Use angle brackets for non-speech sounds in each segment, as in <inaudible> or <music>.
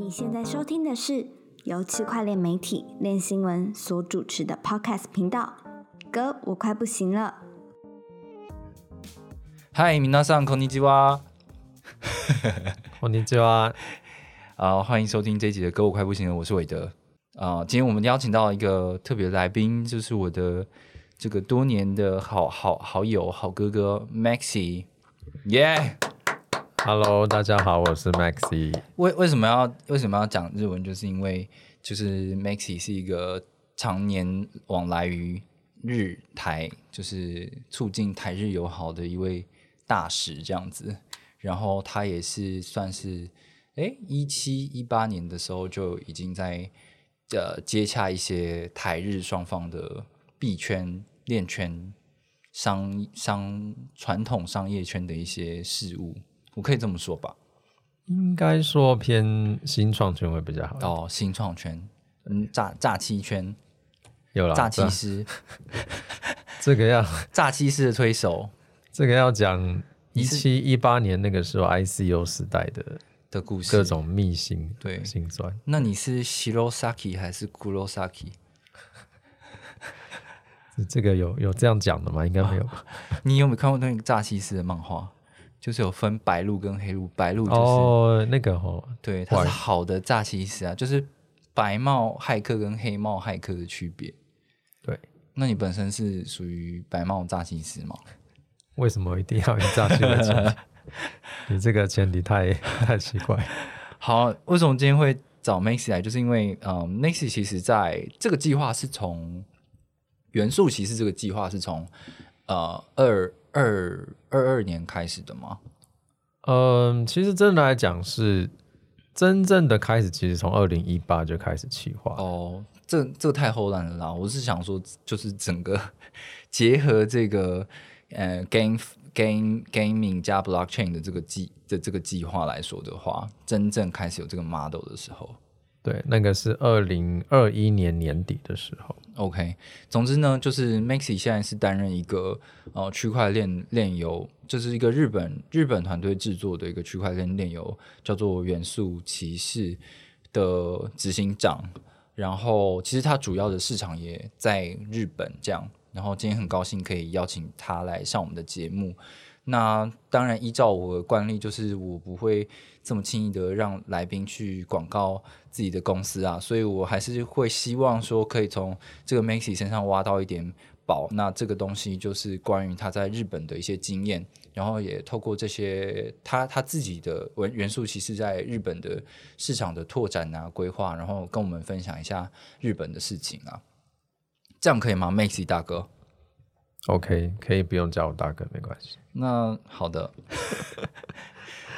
你现在收听的是由区块链媒体链新闻所主持的 Podcast 频道。哥，我快不行了。嗨，皆さんこんにちは。こんにちは。啊，欢迎收听这一集的《歌我快不行了》，我是韦德。啊，今天我们邀请到一个特别来宾，就是我的这个多年的好好好友、好哥哥 Maxi。耶 ，Hello，大家好，我是 Maxi。为为什么要为什么要讲日文？就是因为就是 Maxi 是一个常年往来于日台，就是促进台日友好的一位大使这样子。然后他也是算是，哎，一七一八年的时候就已经在呃接洽一些台日双方的币圈、链圈、商商传统商业圈的一些事物，我可以这么说吧？应该说偏新创圈会比较好哦，新创圈，嗯，诈诈欺圈有了，诈欺师，<laughs> 这个要诈欺师的推手，这个要讲。一七一八年那个时候，ICO 时代的的故事，各种秘辛，对，辛酸。那你是 Shirosaki 还是 Kurosaki？<laughs> 这个有有这样讲的吗？应该没有吧。<laughs> 你有没有看过那个诈欺师的漫画？就是有分白鹿跟黑鹿，白鹿就是哦，那个哦，对，它是好的诈欺师啊，就是白帽骇客跟黑帽骇客的区别。对，那你本身是属于白帽诈欺师吗？为什么一定要以诈欺的前提？<laughs> 你这个前提太太奇怪。<laughs> 好，为什么今天会找 Maxi 来？就是因为，嗯，Maxi 其实在这个计划是从元素骑士这个计划是从呃二二二二年开始的吗？嗯，其实真的来讲是真正的开始，其实从二零一八就开始企划。哦，这这太后烂了啦！我是想说，就是整个结合这个。呃，game game gaming 加 blockchain 的这个计的这个计划来说的话，真正开始有这个 model 的时候，对，那个是二零二一年年底的时候。OK，总之呢，就是 Maxi 现在是担任一个呃区块链链游，就是一个日本日本团队制作的一个区块链链游，叫做元素骑士的执行长。然后，其实它主要的市场也在日本，这样。然后今天很高兴可以邀请他来上我们的节目。那当然，依照我的惯例，就是我不会这么轻易的让来宾去广告自己的公司啊，所以我还是会希望说，可以从这个 Maxi 身上挖到一点宝。那这个东西就是关于他在日本的一些经验，然后也透过这些他他自己的文元素，其实在日本的市场的拓展啊、规划，然后跟我们分享一下日本的事情啊。这样可以吗，Maxi 大哥？OK，可以不用叫我大哥，没关系。那好的，<laughs>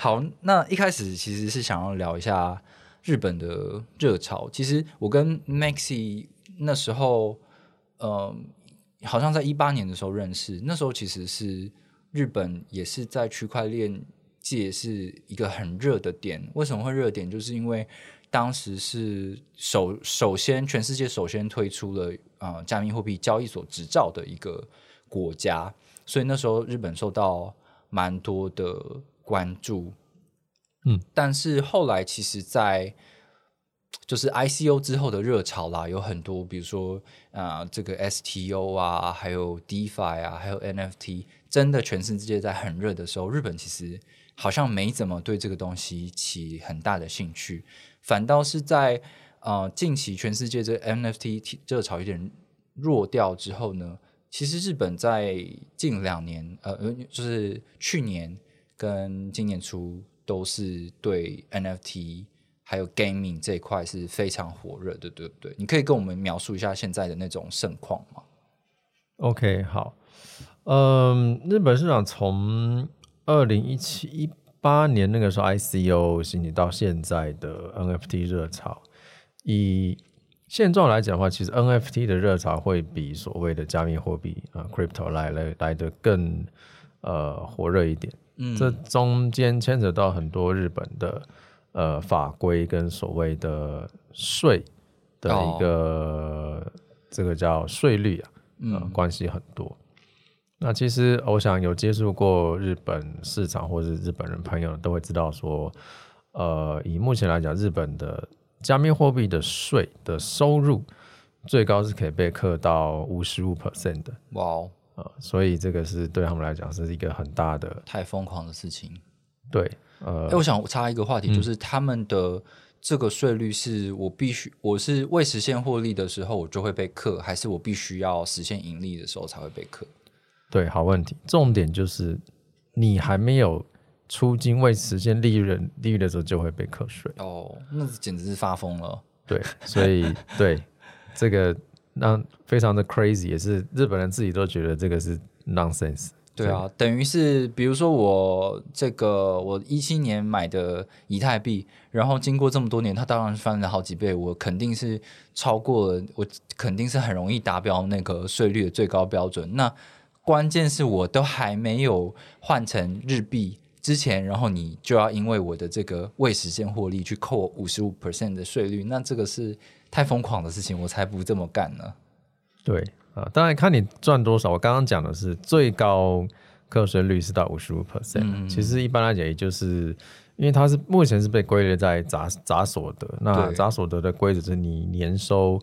好。那一开始其实是想要聊一下日本的热潮。其实我跟 Maxi 那时候，嗯，好像在一八年的时候认识。那时候其实是日本也是在区块链界是一个很热的点。为什么会热点？就是因为当时是首首先全世界首先推出了啊加密货币交易所执照的一个国家，所以那时候日本受到蛮多的关注。嗯，但是后来其实，在就是 ICO 之后的热潮啦，有很多，比如说啊这个 STO 啊，还有 DeFi 啊，还有 NFT，真的全世界在很热的时候，日本其实好像没怎么对这个东西起很大的兴趣。反倒是在呃近期全世界这 NFT 热潮有点弱掉之后呢，其实日本在近两年呃呃就是去年跟今年初都是对 NFT 还有 gaming 这一块是非常火热的，对不对？你可以跟我们描述一下现在的那种盛况吗？OK，好，嗯，日本市场从二零一七一。八年那个时候，ICO 兴起到现在的 NFT 热潮，以现状来讲的话，其实 NFT 的热潮会比所谓的加密货币啊 Crypto 来来来的更呃火热一点。嗯，这中间牵扯到很多日本的呃法规跟所谓的税的一个这个叫税率啊，嗯，关系很多。那其实我想有接触过日本市场或者日本人朋友都会知道说，呃，以目前来讲，日本的加密货币的税的收入最高是可以被课到五十五 percent 的，哇哦，呃，所以这个是对他们来讲是一个很大的太疯狂的事情。对，呃哎、，我想插一个话题，就是他们的这个税率是我必须，我是未实现获利的时候我就会被克，还是我必须要实现盈利的时候才会被克？对，好问题。重点就是你还没有出金未实现利润利率的时候就会被课税。哦，那简直是发疯了。对，所以对这个让非常的 crazy，也是日本人自己都觉得这个是 nonsense。对啊，等于是比如说我这个我一七年买的以太币，然后经过这么多年，它当然是翻了好几倍，我肯定是超过了，我肯定是很容易达标那个税率的最高标准。那关键是我都还没有换成日币之前，然后你就要因为我的这个未实现获利去扣五十五 percent 的税率，那这个是太疯狂的事情，我才不这么干呢。对啊，当然看你赚多少。我刚刚讲的是最高课税率是到五十五 percent，其实一般来讲也就是。因为它是目前是被归类在杂杂所得，那对杂所得的规则是你年收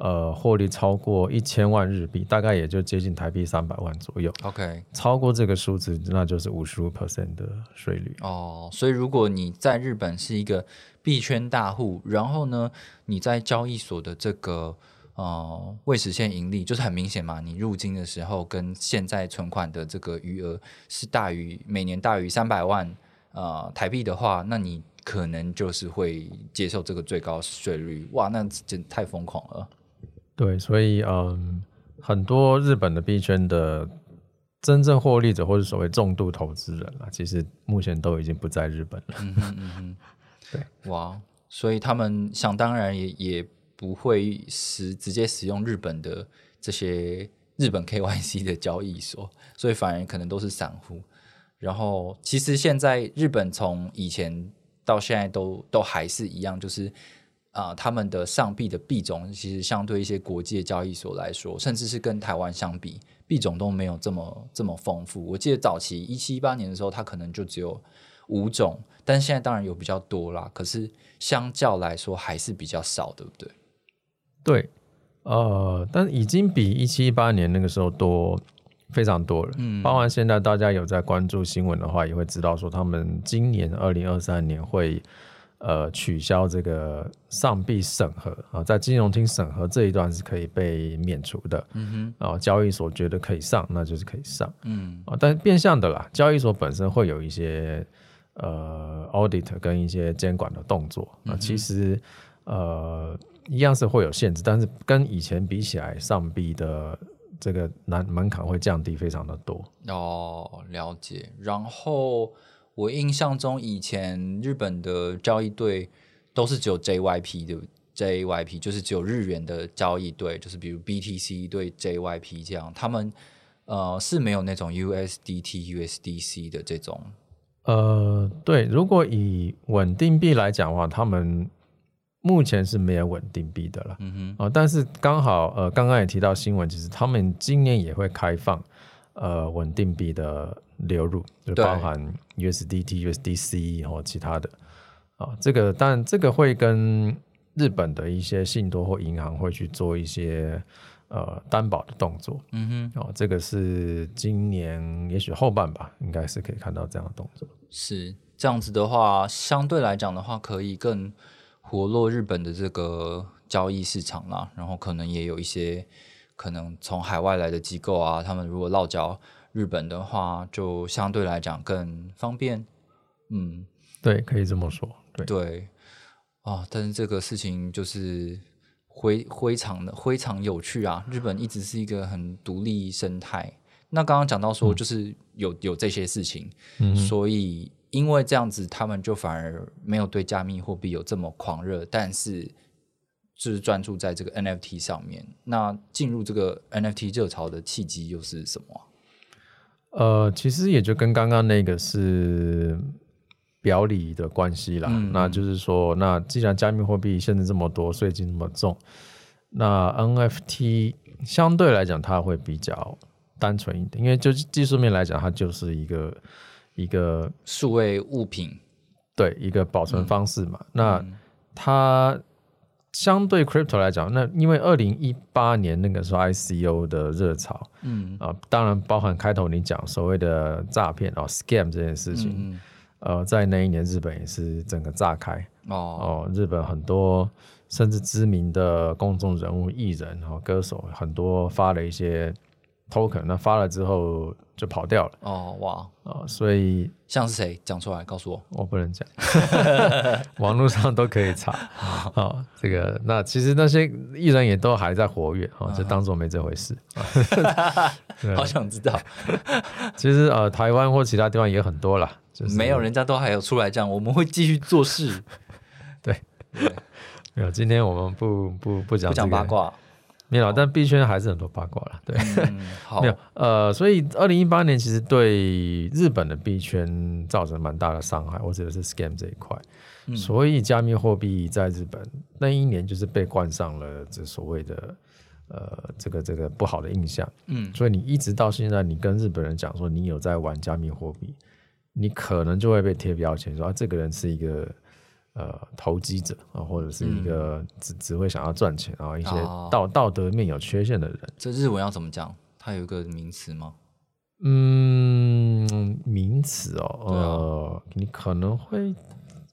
呃获利超过一千万日币，大概也就接近台币三百万左右。OK，超过这个数字，那就是五十五 percent 的税率。哦，所以如果你在日本是一个币圈大户，然后呢，你在交易所的这个呃未实现盈利，就是很明显嘛，你入金的时候跟现在存款的这个余额是大于每年大于三百万呃台币的话，那你可能就是会接受这个最高税率。哇，那真太疯狂了。对，所以嗯，很多日本的币圈的真正获利者或者所谓重度投资人啊，其实目前都已经不在日本了。嗯哼 <laughs> 嗯哼，对，哇，所以他们想当然也也不会使直接使用日本的这些日本 KYC 的交易所，所以反而可能都是散户。然后其实现在日本从以前到现在都都还是一样，就是啊、他们的上币的币种其实相对一些国际的交易所来说，甚至是跟台湾相比，币种都没有这么这么丰富。我记得早期一七一八年的时候，它可能就只有五种，但是现在当然有比较多啦。可是相较来说还是比较少，对不对？对，呃，但已经比一七一八年那个时候多非常多了。嗯，包含现在大家有在关注新闻的话，也会知道说他们今年二零二三年会。呃，取消这个上币审核啊，在金融厅审核这一段是可以被免除的。嗯哼，啊，交易所觉得可以上，那就是可以上。嗯，啊，但变相的啦，交易所本身会有一些呃 audit 跟一些监管的动作。啊、其实呃一样是会有限制，但是跟以前比起来，上币的这个难门槛会降低非常的多。哦，了解。然后我印象中以前日本的交易对都是只有 JYP 的 JYP 就是只有日元的交易对，就是比如 BTC 对 JYP 这样，他们呃是没有那种 USDT、USDC 的这种呃，对，如果以稳定币来讲的话，他们目前是没有稳定币的了。嗯哼啊、但是刚好呃，刚刚也提到新闻，其实他们今年也会开放呃稳定币的流入，就包含 USDT、USDC 或其他的啊、这个但这个会跟日本的一些信托或银行会去做一些呃担保的动作。嗯哼，哦，这个是今年也许后半吧，应该是可以看到这样的动作。是这样子的话，相对来讲的话，可以更活络日本的这个交易市场啦。然后可能也有一些可能从海外来的机构啊，他们如果落脚日本的话，就相对来讲更方便。嗯，对，可以这么说。对，对啊，但是这个事情就是非非常的非常有趣啊！日本一直是一个很独立生态。那刚刚讲到说，就是有、有这些事情，嗯所以因为这样子，他们就反而没有对加密货币有这么狂热，但是就是专注在这个 NFT 上面。那进入这个 NFT 热潮的契机又是什么啊、呃，其实也就跟刚刚那个是表里的关系啦。嗯那就是说，那既然加密货币限制这么多，税金这么重，那 NFT 相对来讲它会比较单纯一点，因为就技术面来讲，它就是一个一个数位物品对一个保存方式嘛。那嗯它相对 crypto 来讲，那因为二零一八年那个时候 ICO 的热潮嗯。啊、当然包含开头你讲所谓的诈骗哦 scam 这件事情，嗯呃，在那一年日本也是整个炸开哦。哦，日本很多甚至知名的公众人物、艺人和、哦、歌手很多发了一些 token，那发了之后就跑掉了哦哇，啊、所以像是谁讲出来告诉我？我不能讲，<laughs> 网络上都可以查。哦、这个那其实那些艺人也都还在活跃啊、哦，就当做没这回事。对 <laughs> 好想知道，<laughs> 其实呃，台湾或其他地方也很多啦，就是没有人家都还有出来讲，我们会继续做事，对对，没有。今天我们不不不讲、不讲八，卦。没有，但币圈还是很多八卦了。对，嗯，好 <laughs> 没，有呃，所以二零一八年其实对日本的币圈造成蛮大的伤害，我指的是 scam 这一块。嗯所以加密货币在日本那一年就是被冠上了这所谓的呃这个这个不好的印象。嗯所以你一直到现在，你跟日本人讲说你有在玩加密货币，你可能就会被贴标签说啊，这个人是一个呃投机者啊，或者是一个只只会想要赚钱，然后一些哦道道德面有缺陷的人。这日文要怎么讲？它有一个名词吗？嗯，名词哦，呃，你可能会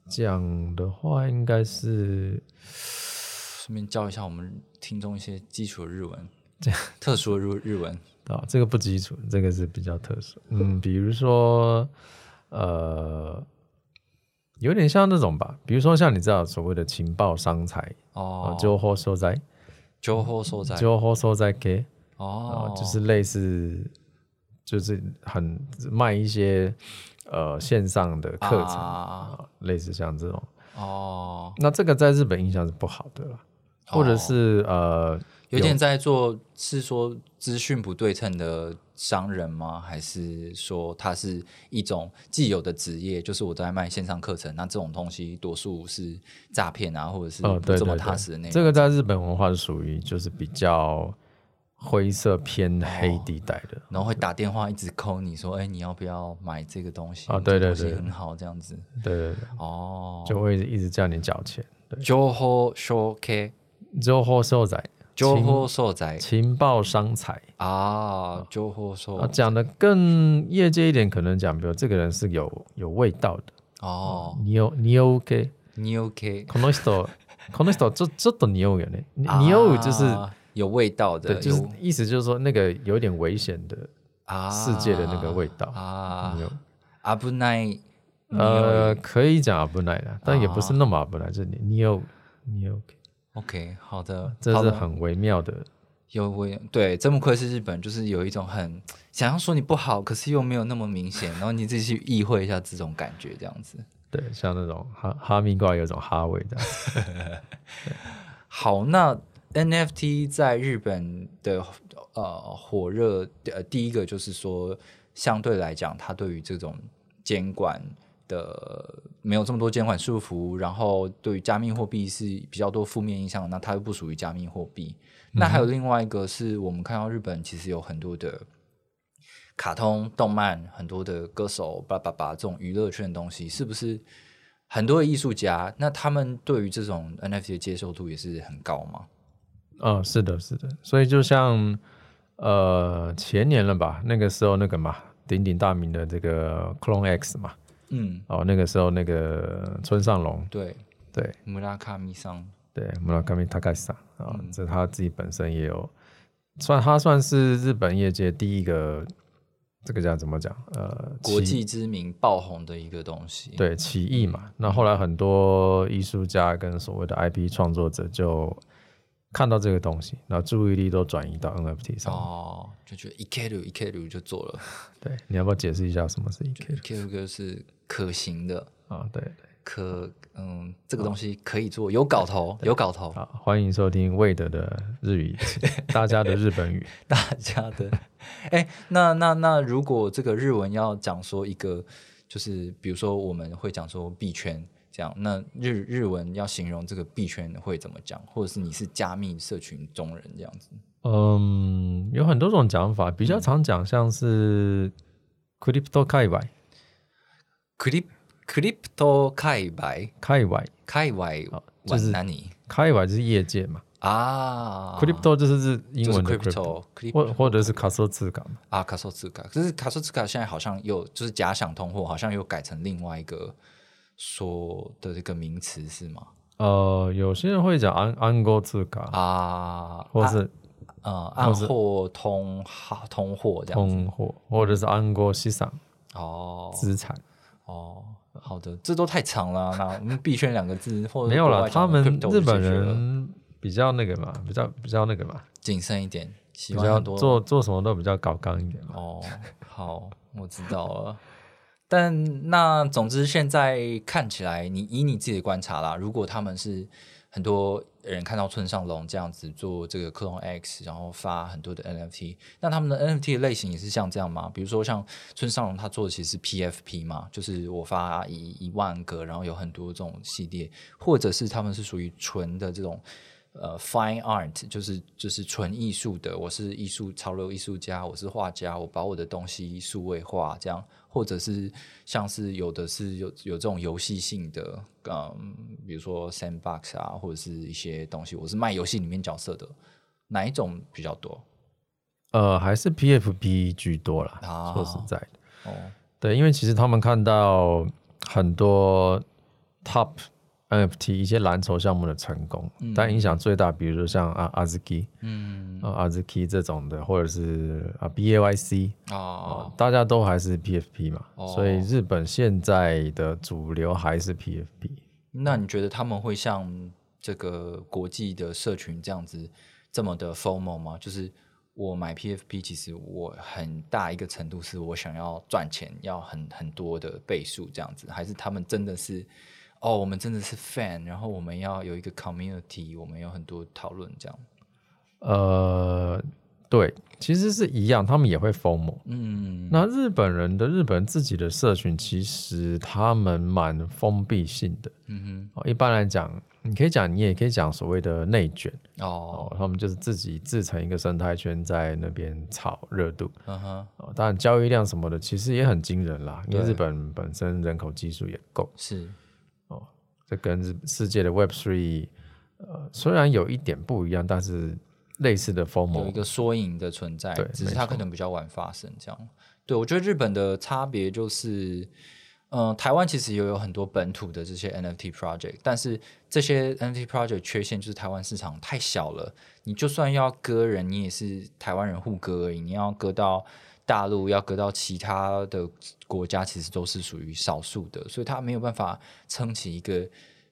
讲的话，应该是顺便教一下我们听众一些基础的日文，<laughs> 这样特殊的日日文。啊，这个不基础，这个是比较特殊。嗯，比如说，呃，有点像那种吧，比如说像你知道所谓的情报商财哦。啊，，情報所在，情報所在。情報所在系啊哦，，就是类似，就是很卖一些呃线上的课程啊。啊，类似像这种。哦，那这个在日本印象是不好的啦，或者是呃，有点在做是说资讯不对称的商人吗？还是说它是一种既有的职业？就是我在卖线上课程，那这种东西多数是诈骗啊，或者是哦，不这么踏实的内容。对，这个在日本文化是属于就是比较灰色偏黑地带的。然后会打电话一直 call 你说，哎，你要不要买这个东西？啊对对对这个东西很好，这样子。对对对，哦，就会一直叫你缴钱。对，情報所系情報所在，情報所在情报商财啊，情報啊，所讲的更业界一点，可能讲，比如这个人是有有味道的。哦，你有你有 OK，你 OK，この人<laughs> この人ちょちょっと匂うよね。你有就是啊有味道的，对，就是有意思就是说那个有点危险的啊世界的那个味道。啊你有，危ない呃，可以讲危ない啦，但也不啊是那么危ない，就是你你有你有， OK，好的，这是很微妙的。有微，对，真不愧是日本，就是有一种很想要说你不好，可是又没有那么明显，然后你自己去意会一下这种感觉，这样子。对，像那种哈哈密瓜有一种哈味的。<laughs> 好，那 NFT 在日本的呃火热，呃，第一个就是说，相对来讲，它对于这种监管的没有这么多监管束缚，然后对于加密货币是比较多负面影响，那它又不属于加密货币。那还有另外一个是我们看到日本其实有很多的卡通、动漫，很多的歌手，叭叭叭这种娱乐圈的东西，是不是很多的艺术家？那他们对于这种 NFT 的接受度也是很高吗？嗯，是的，是的。所以就像呃前年了吧，那个时候那个嘛鼎鼎大名的这个 Clone X 嘛，嗯，哦，那个时候那个村上隆，对，对穆拉卡米桑，对，村上 Takashi 啊，这他自己本身也有，算他算是日本业界第一个，这个叫怎么讲？呃，国际知名爆红的一个东西。，对起义嘛。那后来很多艺术家跟所谓的 IP 创作者就看到这个东西，然后注意力都转移到 NFT 上。哦，就觉得一 K 六一 K 六就做了，对，你要不要解释一下什么是 EK 一 K 六就是可行的，啊？对对，可嗯，这个东西可以做，有搞头，有搞头，好，欢迎收听魏德的日语，大家的日本语。<laughs> 大家的。哎，那那那，如果这个日文要讲说一个，就是比如说我们会讲说币圈这样，那日日文要形容这个币圈会怎么讲，或者是你是加密社群中人这样子？嗯，有很多种讲法，比较常讲像是 crypto 界隈。crypt crypto 开白开外开外就是哪里开外就是业界嘛、啊 c r y p t o 就是是英文的 crypto crypto，或或者是卡索字感嘛。啊，卡索兹卡，可是卡索兹卡现在好像又就是假想通货，好像又改成另外一个说的这个名词是吗？呃，有些人会讲安安国字卡，啊，或是呃暗货通哈通货这样子通货，或者是安国西 sản 哦资产。哦，好的，这都太长了啊，<laughs> 那我们币圈两个字或者没有了，他们日本人比较那个嘛，比较比较那个嘛，谨慎一点，喜欢多做做什么都比较搞刚一点嘛。哦，好，我知道了。但那总之，现在看起来，你以你自己的观察啦，如果他们是很多人看到村上隆这样子做这个克隆 X，然后发很多的 NFT，那他们的 NFT 类型也是像这样吗？比如说像村上隆他做的其实是 PFP 嘛，就是我发一一万个，然后有很多这种系列，或者是他们是属于纯的这种。呃，fine art 就是就是纯艺术的，我是艺术潮流艺术家，我是画家，我把我的东西数位化，这样，或者是像是有的是有有这种游戏性的，嗯，比如说 sandbox 啊，或者是一些东西，我是卖游戏里面角色的，哪一种比较多？呃，还是 PFP 居多啦。啊说实在的，哦，对，因为其实他们看到很多 Top NFT 一些蓝筹项目的成功，但影响最大，比如说像啊阿兹基，嗯啊阿兹基这种的，或者是啊 BAYC，啊，大家都还是 PFP 嘛，哦所以日本现在的主流还是 PFP。那你觉得他们会像这个国际的社群这样子这么的 FOMO 吗？就是我买 PFP，其实我很大一个程度是我想要赚钱，要很很多的倍数这样子，还是他们真的是哦，我们真的是 fan，然后我们要有一个 community，我们有很多讨论这样。呃，对，其实是一样，他们也会 FOMO。嗯，那日本人的日本自己的社群，其实他们蛮封闭性的。嗯哦，一般来讲，你可以讲，你也可以讲所谓的内卷，哦，哦，他们就是自己自成一个生态圈，在那边炒热度嗯哼，哦。当然，交易量什么的，其实也很惊人啦，因为对日本本身人口基数也够，是，这跟世界的 Web Three，呃，虽然有一点不一样，但是类似的有 FOMO 一个缩影的存在对，只是它可能比较晚发生。这样，对我觉得日本的差别就是，嗯、台湾其实也有很多本土的这些 NFT project，但是这些 NFT project 缺陷就是台湾市场太小了，你就算要割人，你也是台湾人互割而已，你要割到。大陆要隔到其他的国家，其实都是属于少数的，所以它没有办法撑起一个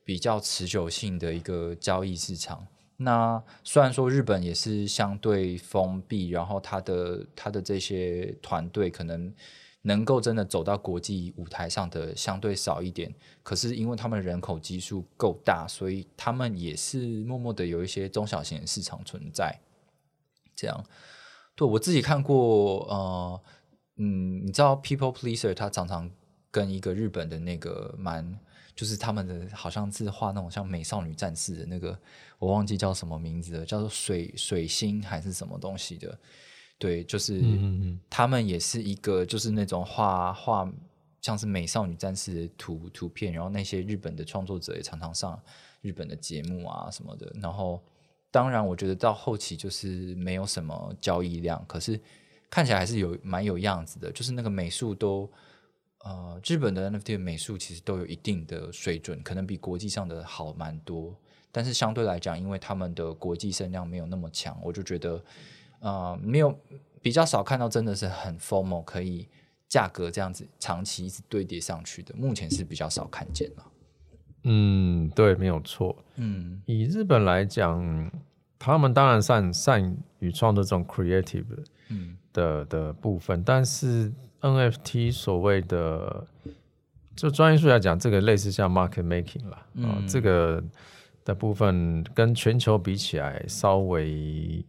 比较持久性的一个交易市场。那虽然说日本也是相对封闭，然后它的它的这些团队可能能够真的走到国际舞台上的相对少一点，可是因为他们人口基数够大，所以他们也是默默的有一些中小型市场存在。这样，对我自己看过，呃，嗯，你知道 People Pleaser 他常常跟一个日本的那个蛮，就是他们的好像是画那种像美少女战士的那个，我忘记叫什么名字了，叫做水水星还是什么东西的，对，就是他们也是一个就是那种画画像是美少女战士的图图片，然后那些日本的创作者也常常上日本的节目啊什么的，然后当然我觉得到后期就是没有什么交易量，可是看起来还是有蛮有样子的，就是那个美术都。呃，日本的 NFT 美术其实都有一定的水准，可能比国际上的好蛮多。但是相对来讲，因为他们的国际声量没有那么强，我就觉得，呃，没有比较少看到真的是很 formal 可以价格这样子长期一直堆叠上去的，目前是比较少看见了。嗯，对，没有错。嗯。以日本来讲，他们当然善善于创作这种 creative 的嗯。的的部分，但是 NFT 所谓的，就专业术语来讲，这个类似像 market making 啦，啊、嗯。这个的部分跟全球比起来稍微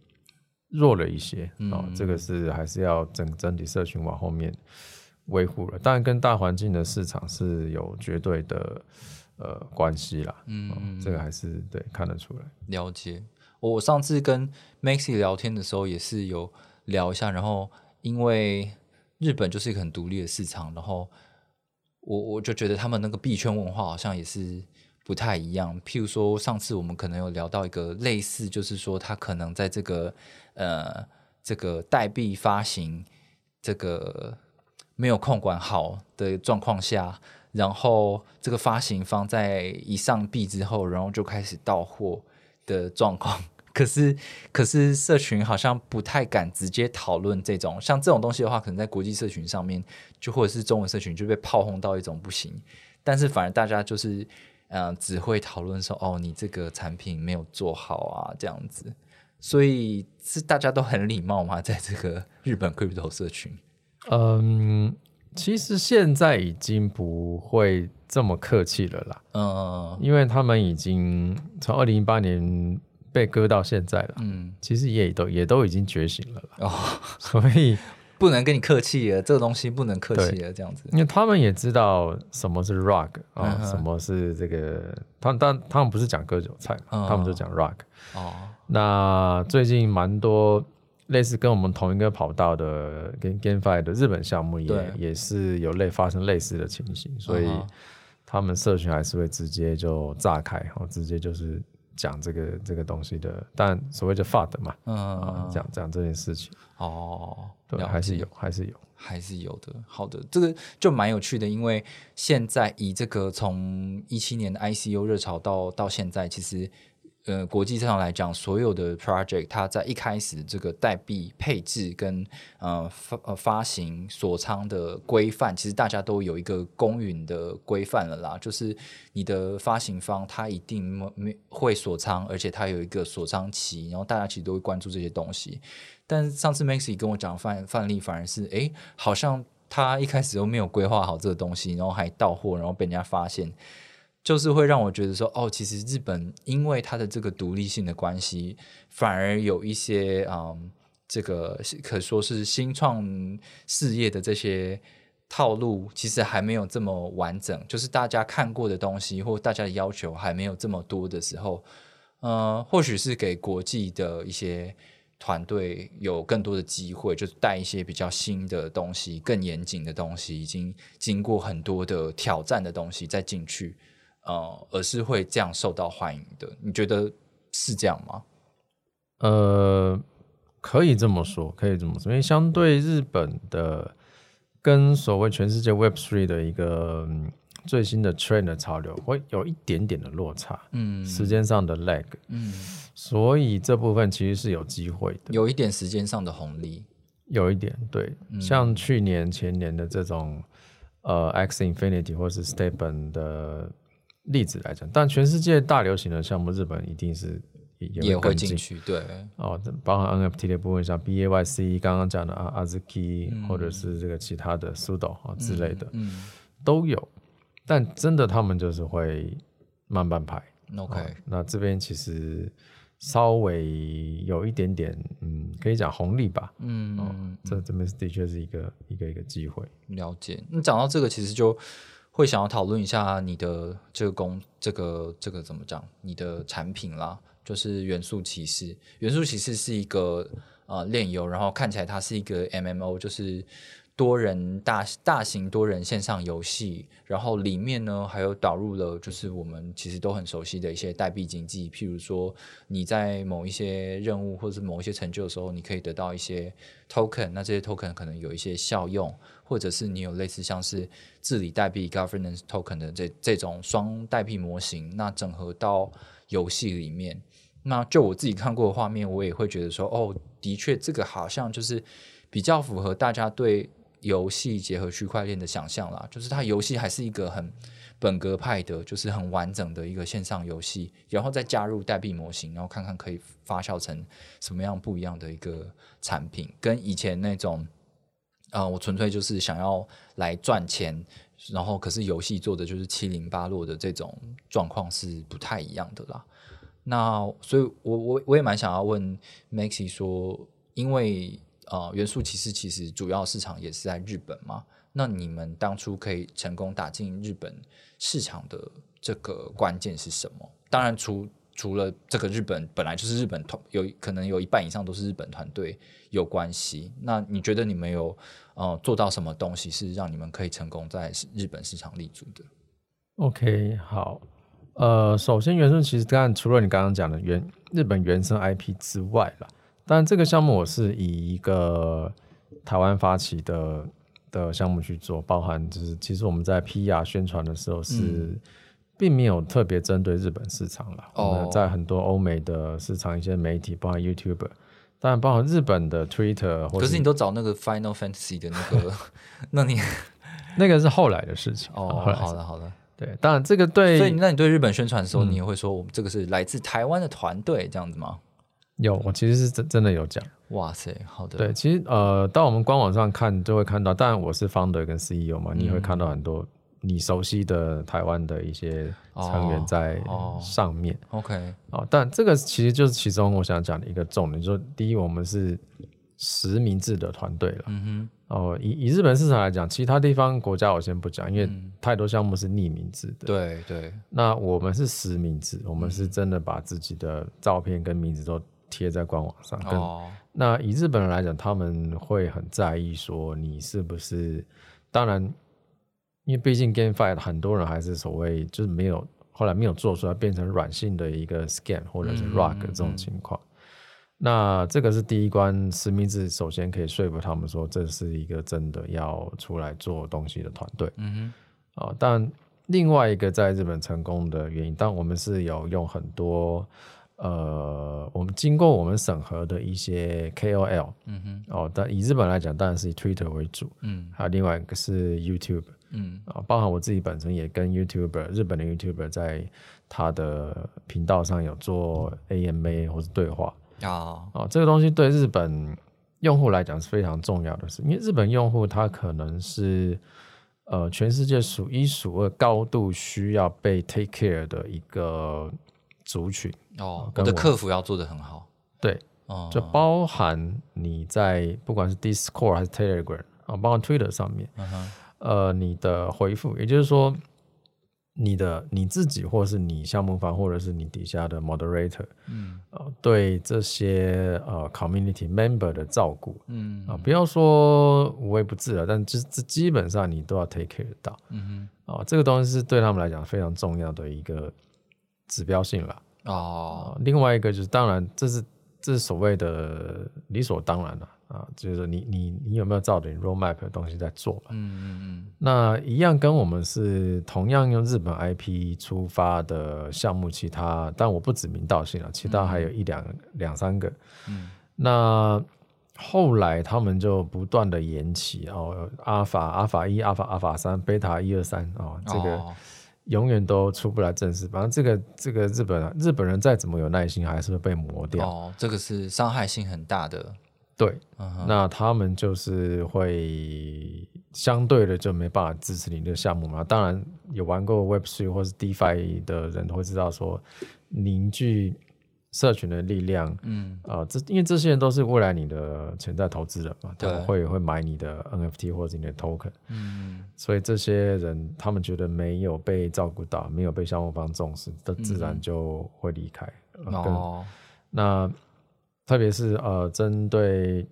弱了一些啊，嗯。这个是还是要整整体社群往后面维护了，当然跟大环境的市场是有绝对的呃关系啦，嗯哦这个还是对看得出来。了解。我我上次跟 Maxi 聊天的时候也是有聊一下，然后因为日本就是一个很独立的市场，然后我我就觉得他们那个币圈文化好像也是不太一样。譬如说，上次我们可能有聊到一个类似，就是说他可能在这个呃这个代币发行这个没有控管好的状况下，然后这个发行方在一上币之后，然后就开始到货的状况。可是，可是社群好像不太敢直接讨论这种像这种东西的话，可能在国际社群上面，就或者是中文社群就被炮轰到一种不行。但是反而大家就是，嗯，只会讨论说，哦，你这个产品没有做好啊，这样子。所以是大家都很礼貌吗？在这个日本 crypto 社群？嗯，其实现在已经不会这么客气了啦。嗯，因为他们已经从二零一八年。被割到现在了，嗯，其实也都也都已经觉醒了哦，所以 <laughs> 不能跟你客气了，这个东西不能客气了，这样子，因为他们也知道什么是 rock 啊，什么是这个，他但他们不是讲割韭菜嘛，他们就讲 rock 哦。那最近蛮多类似跟我们同一个跑道的跟 GameFi 的日本项目也也是有类发生类似的情形，所以他们社群还是会直接就炸开，然后直接就是。讲这个这个东西的，但所谓的 FUD 嘛，嗯，讲讲这件事情哦，对，还是有，还是有，还是有的。好的，这个就蛮有趣的，因为现在以这个从一七年的 ICU 热潮到到现在，其实。呃，国际上来讲，所有的 project 它在一开始这个代币配置跟呃发呃发行锁仓的规范，其实大家都有一个公允的规范了啦。就是你的发行方它一定没会锁仓，而且它有一个锁仓期，然后大家其实都会关注这些东西。但上次 Maxi 跟我讲范范例，反而是哎，好像他一开始都没有规划好这个东西，然后还到货，然后被人家发现。就是会让我觉得说，哦，其实日本因为它的这个独立性的关系，反而有一些嗯，这个可说是新创事业的这些套路，其实还没有这么完整。就是大家看过的东西，或大家的要求还没有这么多的时候，呃，或许是给国际的一些团队有更多的机会，就是带一些比较新的东西、更严谨的东西，已经经过很多的挑战的东西再进去。呃，而是会这样受到欢迎的，你觉得是这样吗？呃，可以这么说，可以这么说，因为相对日本的跟所谓全世界 Web Three 的一个最新的 trend 的潮流，会有一点点的落差，嗯，时间上的 lag，嗯，所以这部分其实是有机会的，有一点时间上的红利，有一点对，像去年前年的这种呃 X Infinity 或是 Stephen 的。例子来讲，但全世界大流行的项目，日本一定是也会进去。对哦，包含 NFT 的部分，像 BAYC 刚刚讲的啊，Azuki 或者是这个其他的 Sudo 啊之类的，嗯，都有。但真的他们就是会慢半拍。OK，那这边其实稍微有一点点，嗯，可以讲红利吧。嗯，这这边的确是一个一个一个机会。了解。你讲到这个，其实就。会想要讨论一下你的这个工，这个这个怎么讲？你的产品啦，就是元素骑士。元素骑士是一个呃炼油，然后看起来它是一个 MMO，就是。多人大大型多人线上游戏，然后里面呢还有导入了，就是我们其实都很熟悉的一些代币经济，譬如说你在某一些任务或者是某一些成就的时候，你可以得到一些 token，那这些 token 可能有一些效用，或者是你有类似像是治理代币 governance token 的这这种双代币模型，那整合到游戏里面，那就我自己看过的画面，我也会觉得说，哦，的确这个好像就是比较符合大家对。游戏结合区块链的想象啦，就是它游戏还是一个很本格派的，就是很完整的一个线上游戏，然后再加入代币模型，然后看看可以发酵成什么样不一样的一个产品，跟以前那种，啊，我纯粹就是想要来赚钱，然后可是游戏做的就是七零八落的这种状况是不太一样的啦。那所以，我我我也蛮想要问 Maxi 说，因为。呃，元素骑士其实主要市场也是在日本嘛？那你们当初可以成功打进日本市场的这个关键是什么？当然，除除了这个日本本来就是日本团，有可能有一半以上都是日本团队有关系。那你觉得你们有呃做到什么东西是让你们可以成功在日本市场立足的？OK，好，呃，首先原生其实当然除了你刚刚讲的原日本原生 IP 之外啦，当然这个项目我是以一个台湾发起的的项目去做，包含就是其实我们在 PR 宣传的时候是。并没有特别针对日本市场了，哦我们在很多欧美的市场一些媒体，包括 YouTuber，当然包括日本的 Twitter，或可是你都找那个 Final Fantasy 的那个，<laughs> 那你那个是后来的事情。哦，好的好的。对，当然这个对，所以那你对日本宣传的时候，嗯你也会说我们这个是来自台湾的团队这样子吗？有我其实是真真的有讲。哇塞，好的，对，其实呃，到我们官网上看就会看到，当然我是 founder 跟 CEO 嘛，你会看到很多你熟悉的台湾的一些成员在哦上面。OK，哦但这个其实就是其中我想讲的一个重点，就是第一，我们是实名制的团队了。嗯哼。哦，以以日本市场来讲，其他地方国家我先不讲，因为嗯。太多项目是匿名制的。哼，对对，那我们是实名制，我们嗯。是真的把自己的照片跟名字都贴在官网上，跟哦，那以日本人来讲，他们会很在意说你是不是，当然，因为毕竟 GameFi 很多人还是所谓就是没有后来没有做出来，变成软性的一个 Scan 或者是嗯 Rug 嗯这种情况。那这个是第一关，实名制首先可以说服他们说这是一个真的要出来做东西的团队。嗯哼。啊、但另外一个在日本成功的原因，当然我们是有用很多呃，我们经过我们审核的一些 KOL，嗯哼，哦，但以日本来讲，当然是以 Twitter 为主，嗯。还有另外一个是 YouTube 嗯。啊、包含我自己本身也跟 YouTuber 日本的 YouTuber 在他的频道上有做 AMA 或是对话。啊，啊、这个东西对日本用户来讲是非常重要的事，因为日本用户他可能是呃全世界数一数二高度需要被 take care 的一个族群，哦，我的客服要做的很好，对，哦，就包含你在不管是 Discord 还是 Telegram 啊，包含 Twitter 上面，嗯哼，呃，你的回复，也就是说，你的你自己，或是你项目方，或者是你底下的 moderator，嗯。呃，对这些呃 community member 的照顾嗯。啊、不要说无微不至了，但这这基本上你都要 take care 到。嗯哼。啊、这个东西是对他们来讲非常重要的一个指标性了。哼，哦，啊，另外一个就是，当然这是这是所谓的理所当然的啊，就是你你你有没有照着你 roadmap 的东西在做嘛？嗯嗯那一样跟我们是同样用日本 IP 出发的项目，其他但我不指名道姓了，其他还有一两、两三个。嗯。那后来他们就不断的延期哦，阿法、阿法一、阿法、阿法三、贝塔一二三哦，这个哦永远都出不来正式。反正这个这个日本日本人再怎么有耐心，还是会被磨掉。哦，这个是伤害性很大的，对，嗯，那他们就是会相对的就没办法支持你的项目嘛。当然，有玩过 Web 3或是 DeFi 的人都会知道说，凝聚社群的力量，嗯啊、这因为这些人都是未来你的潜在投资人嘛，他们对会会买你的 NFT 或者你的 token，嗯所以这些人他们觉得没有被照顾到，没有被项目方重视，他自然就会离开。哦，那特别是呃，针对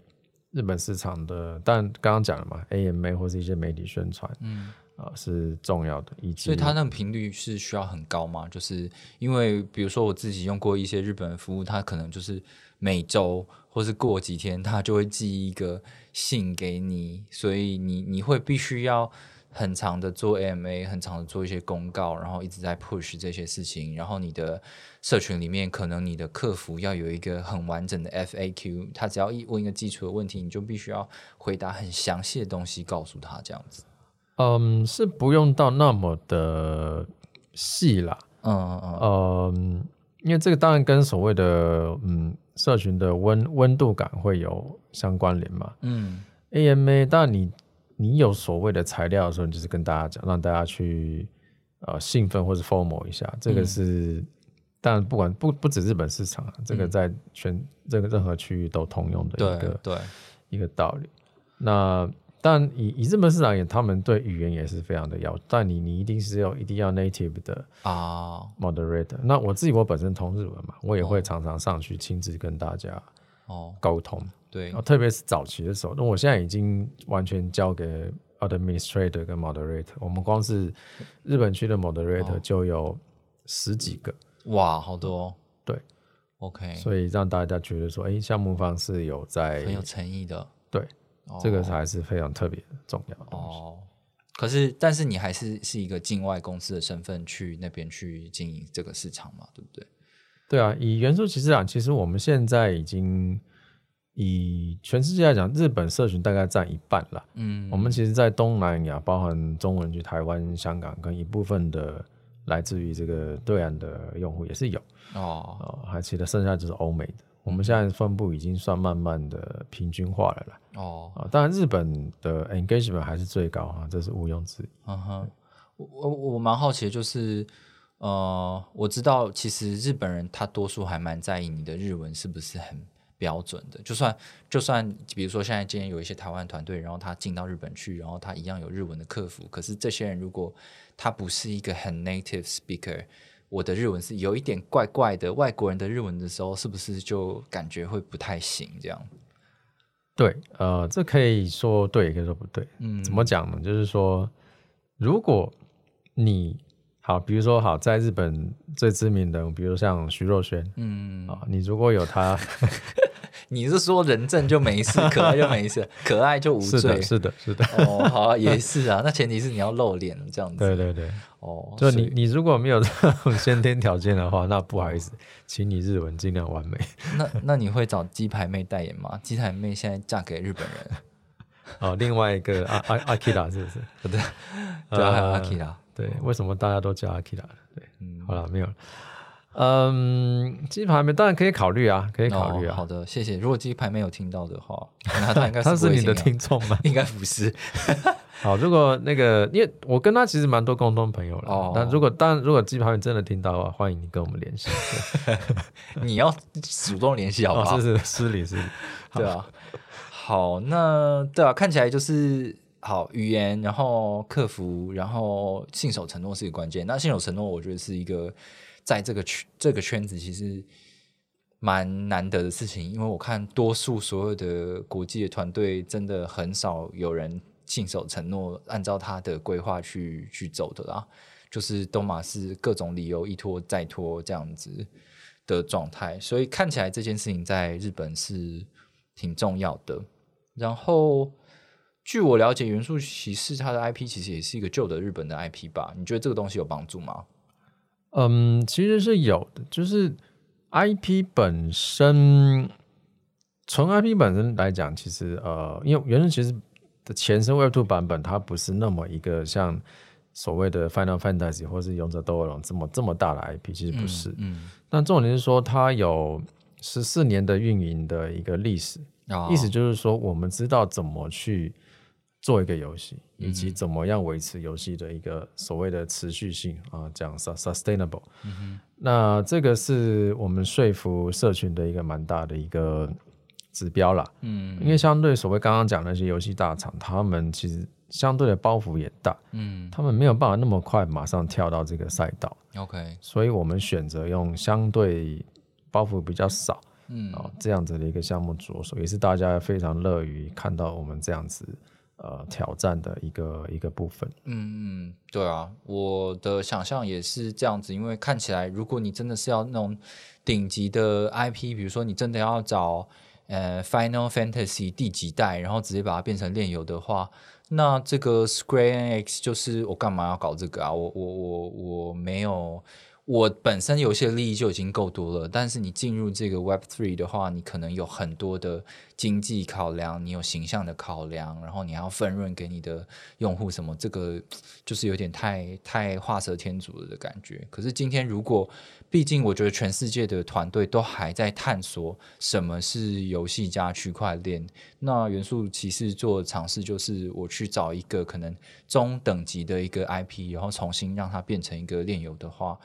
日本市场的，但刚刚讲了嘛，AMA 或是一些媒体宣传嗯。啊、是重要的，以及所以它那个频率是需要很高吗？就是因为比如说我自己用过一些日本的服务，它可能就是每周或是过几天，它就会寄一个信给你，所以你你会必须要很长的做 MA，很长的做一些公告，然后一直在 push 这些事情，然后你的社群里面可能你的客服要有一个很完整的 FAQ，他只要一问一个基础的问题，你就必须要回答很详细的东西告诉他这样子。嗯，是不用到那么的细啦，嗯嗯因为这个当然跟所谓的嗯社群的温温度感会有相关联嘛。嗯 AMA，当然你你有所谓的材料的时候，你就是跟大家讲，让大家去呃兴奋或者 formal 一下，这个嗯是、当然不管不不止日本市场啊，这个嗯在全这个任何区域都通用的一对个对，一个道理。那但以以日本市场也，他们对语言也是非常的要，但你你一定是要一定要 native 的啊，moderator。那我自己我本身通日文嘛，我也会常常上去亲自跟大家哦，沟通。对。特别是早期的时候，那我现在已经完全交给 administrator 跟 moderator。我们光是日本区的 moderator 就有十几个，哇，好多、哦，对，OK，所以让大家觉得说，哎，项目方是有在很有诚意的，对，哦这个还是非常特别重要的。哦。可是，但是你还是是一个境外公司的身份去那边去经营这个市场嘛，对不对？对啊，以元素骑士讲，其实我们现在已经以全世界来讲，日本社群大概占一半了。嗯，我们其实，在东南亚，包含中文区、台湾、香港，跟一部分的来自于这个对岸的用户也是有哦，哦，还其他剩下就是欧美的。我们现在分布已经算慢慢的平均化了啦。哦，啊，当然日本的 engagement 还是最高啊，这是毋庸置疑。嗯哼，我我我蛮好奇的，就是呃，我知道其实日本人他多数还蛮在意你的日文是不是很标准的，就算就算比如说现在今天有一些台湾团队，然后他进到日本去，然后他一样有日文的客服，可是这些人如果他不是一个很 native speaker。我的日文是有一点怪怪的，外国人的日文的时候，是不是就感觉会不太行？这样，对，呃，这可以说对，也可以说不对。嗯，怎么讲呢？就是说，如果你好，比如说好，在日本最知名的，比如像徐若瑄嗯，啊，你如果有她，<laughs> 你是说人正就没事，可爱就没事，<laughs> 可爱就无罪是的，？是的，是的，哦，好、啊，也是啊。那前提是你要露脸这样子。对对对，哦，就你你如果没有这种先天条件的话，那不好意思，<laughs> 请你日文尽量完美。那那你会找鸡排妹代言吗？鸡排妹现在嫁给日本人，<laughs> 哦，另外一个阿阿阿 Kira 是不是？对对啊，还有呃阿 K 啦。对，为什么大家都叫阿 Kira？对，嗯，好了，没有了。嗯，鸡排妹当然可以考虑啊，可以考虑啊。哦好的，谢谢。如果鸡排妹有听到的话，那他应该 <laughs> 他是你的听众吗？<laughs> 应该不是。<laughs> 好，如果那个，因为我跟他其实蛮多共同朋友了。哦但如果当然，如果鸡排妹真的听到的话，欢迎你跟我们联系。你要主动联系好不好？哦，是是失礼失礼。对啊，好，那对啊，看起来就是好语言，然后客服，然后信守承诺是一个关键。那信守承诺，我觉得是一个在这个圈这个圈子其实蛮难得的事情，因为我看多数所有的国际的团队，真的很少有人信守承诺，按照他的规划去去走的啦。就是都马是各种理由一拖再拖这样子的状态，所以看起来这件事情在日本是挺重要的。然后，据我了解，元素骑士它的 IP 其实也是一个旧的日本的 IP 吧？你觉得这个东西有帮助吗？嗯，其实是有的，就是 IP 本身，从 IP 本身来讲，其实呃，因为原神其实的前身 Web Two 版本，它不是那么一个像所谓的 Final Fantasy 或是勇者斗恶龙这么这么大的 IP，其实不是。嗯，但重点是说，它有十四年的运营的一个历史，哦意思就是说，我们知道怎么去做一个游戏，以及怎么样维持游戏的一个所谓的持续性啊，讲 sus- sustainable。那这个是我们说服社群的一个蛮大的一个指标啦。嗯因为相对所谓刚刚讲那些游戏大厂，他们其实相对的包袱也大，嗯他们没有办法那么快马上跳到这个赛道，，OK，所以我们选择用相对包袱比较少。嗯哦，这样子的一个项目着手，也是大家非常乐于看到我们这样子呃挑战的一个一个部分。嗯嗯，对啊，我的想象也是这样子，因为看起来，如果你真的是要那种顶级的 IP，比如说你真的要找呃 Final Fantasy 第几代，然后直接把它变成炼油的话，那这个 Square Enix 就是我干嘛要搞这个啊？我我我我没有。我本身游戏的利益就已经够多了，但是你进入这个 Web Three 的话，你可能有很多的经济考量，你有形象的考量，然后你还要分润给你的用户什么，这个就是有点太太画蛇添足了的感觉。可是今天如果，毕竟我觉得全世界的团队都还在探索什么是游戏加区块链，那元素骑士做尝试就是我去找一个可能中等级的一个 IP，然后重新让它变成一个链游的话。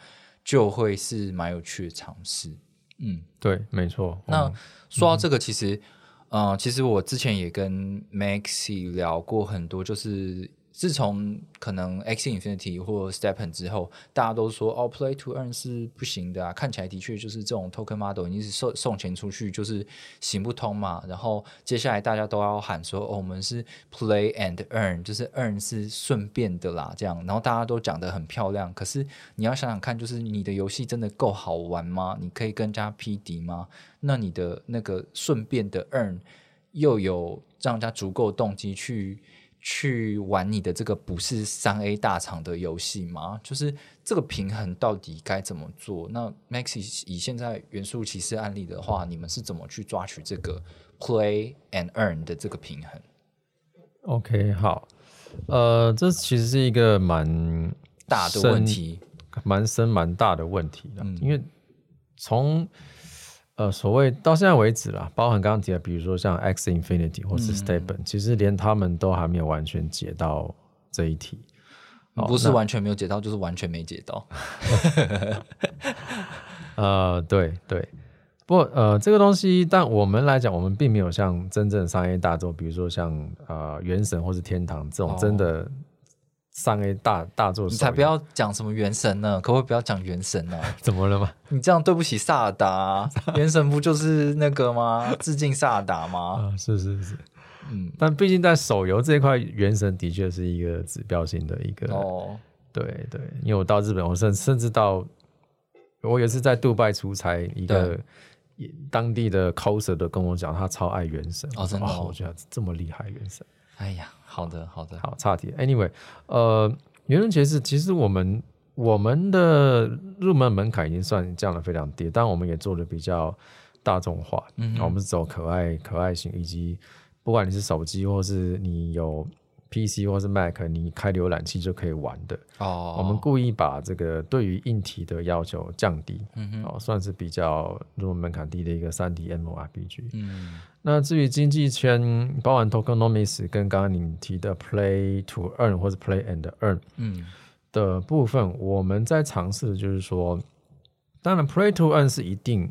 就会是蛮有趣的尝试。嗯，对，没错。那嗯说到这个，其实呃，其实我之前也跟 Maxi 聊过很多，就是自从可能 X Infinity 或 Stepen 之后，大家都说哦，Play to Earn 是不行的啊，看起来的确就是这种 Token Model 已经是送送钱出去就是行不通嘛。然后接下来大家都要喊说，哦，我们是 Play and Earn，就是 Earn 是顺便的啦，这样。然后大家都讲得很漂亮，可是你要想想看，就是你的游戏真的够好玩吗？你可以跟人家 P 敌吗？那你的那个顺便的 Earn 又有让人家足够动机去去玩你的这个不是三 A 大厂的游戏吗？就是这个平衡到底该怎么做？那 Maxi 以现在元素骑士案例的话，你们是怎么去抓取这个 Play and Earn 的这个平衡？OK，好，呃，这其实是一个蛮大的深问题，蛮深蛮大的问题的，嗯因为从呃所谓到现在为止啦，包含刚刚提的，比如说像 X Infinity 或嗯是 Stepen，、其实连他们都还没有完全解到这一题。哦不是完全没有解到，就是完全没解到。<laughs> 呃，对对，不过呃，这个东西，但我们来讲，我们并没有像真正商业大作，比如说像呃《原神》或是《天堂》这种哦真的商 A 大大作。你才不要讲什么原神呢，可不可以不要讲原神呢？<laughs> 怎么了嘛？你这样对不起萨尔达、啊，<laughs> 原神不就是那个吗？致敬萨尔达吗？啊，是是是，嗯，但毕竟在手游这一块，《原神》的确是一个指标性的一个。哦，对对，因为我到日本，我甚甚至到我也是在杜拜出差，一个当地的 coser 都跟我讲，他超爱原神。哦真的哦我觉得这么厉害，原神。哎呀，好的好的，好，差题。Anyway，呃，原人爵士其实我们我们的入门门槛已经算降得非常低，但我们也做的比较大众化。嗯我们是走可爱可爱型，以及不管你是手机或是你有 PC 或是 Mac，你开浏览器就可以玩的。哦，我们故意把这个对于硬体的要求降低，嗯哼，哦，算是比较入门门槛低的一个三 D MMORPG。嗯那至于经济圈，包含 tokenomics 跟刚刚你提的 play to earn 或者 play and earn 嗯的部分，我们在尝试的就是说，当然 play to earn 是一定